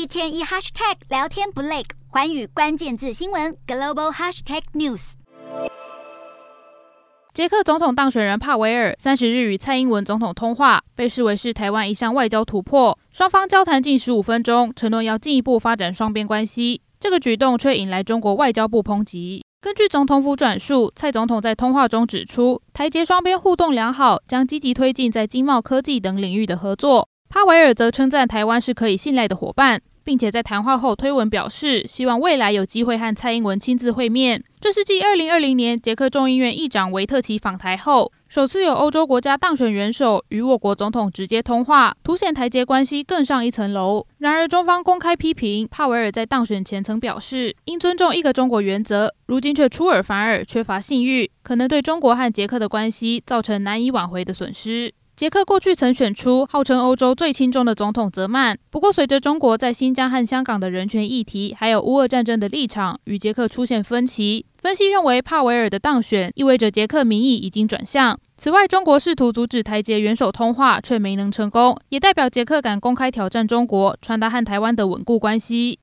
一天一 hashtag 聊天不累，环宇关键字新闻 global hashtag news。捷克总统当选人帕维尔三十日与蔡英文总统通话，被视为是台湾一项外交突破。双方交谈近十五分钟，承诺要进一步发展双边关系。这个举动却引来中国外交部抨击。根据总统府转述，蔡总统在通话中指出，台捷双边互动良好，将积极推进在经贸、科技等领域的合作。帕维尔则称赞台湾是可以信赖的伙伴。并且在谈话后推文表示，希望未来有机会和蔡英文亲自会面。这是继2020年捷克众议院议长维特奇访台后，首次有欧洲国家当选元首与我国总统直接通话，凸显台捷关系更上一层楼。然而，中方公开批评帕维尔在当选前曾表示应尊重一个中国原则，如今却出尔反尔，缺乏信誉，可能对中国和捷克的关系造成难以挽回的损失。捷克过去曾选出号称欧洲最亲中的总统泽曼，不过随着中国在新疆和香港的人权议题，还有乌俄战争的立场与捷克出现分歧，分析认为帕维尔的当选意味着捷克民意已经转向。此外，中国试图阻止台捷元首通话却没能成功，也代表捷克敢公开挑战中国，传达和台湾的稳固关系。